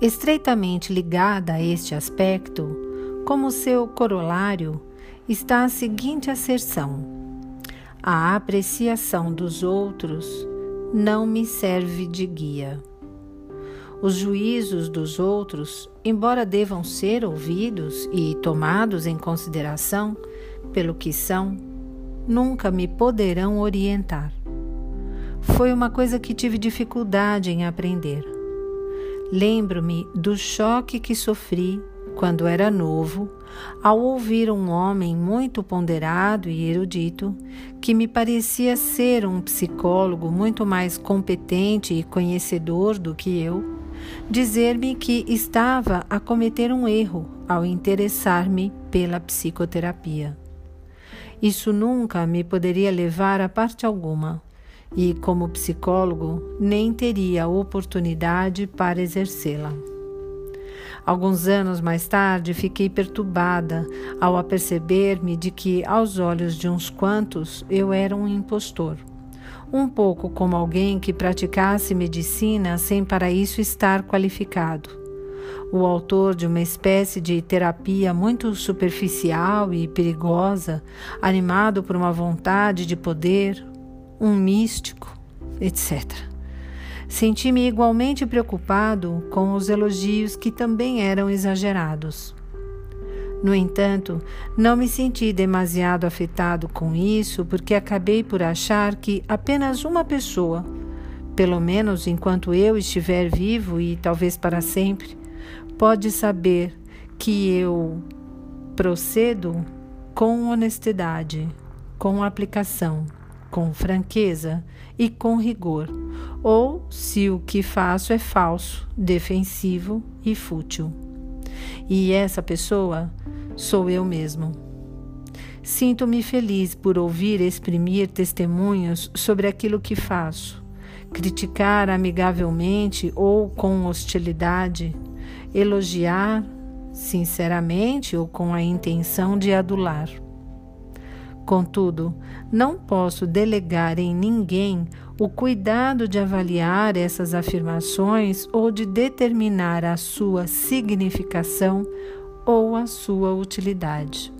Estreitamente ligada a este aspecto, como seu corolário, está a seguinte asserção: a apreciação dos outros não me serve de guia. Os juízos dos outros, embora devam ser ouvidos e tomados em consideração pelo que são, nunca me poderão orientar. Foi uma coisa que tive dificuldade em aprender. Lembro-me do choque que sofri quando era novo ao ouvir um homem muito ponderado e erudito, que me parecia ser um psicólogo muito mais competente e conhecedor do que eu, dizer-me que estava a cometer um erro ao interessar-me pela psicoterapia. Isso nunca me poderia levar a parte alguma, e, como psicólogo, nem teria oportunidade para exercê-la. Alguns anos mais tarde, fiquei perturbada ao aperceber-me de que, aos olhos de uns quantos, eu era um impostor um pouco como alguém que praticasse medicina sem para isso estar qualificado. O autor de uma espécie de terapia muito superficial e perigosa, animado por uma vontade de poder, um místico, etc. Senti-me igualmente preocupado com os elogios que também eram exagerados. No entanto, não me senti demasiado afetado com isso, porque acabei por achar que apenas uma pessoa, pelo menos enquanto eu estiver vivo e talvez para sempre, pode saber que eu procedo com honestidade, com aplicação, com franqueza e com rigor, ou se o que faço é falso, defensivo e fútil. E essa pessoa sou eu mesmo. Sinto-me feliz por ouvir exprimir testemunhos sobre aquilo que faço, criticar amigavelmente ou com hostilidade, elogiar sinceramente ou com a intenção de adular. Contudo, não posso delegar em ninguém o cuidado de avaliar essas afirmações ou de determinar a sua significação ou a sua utilidade.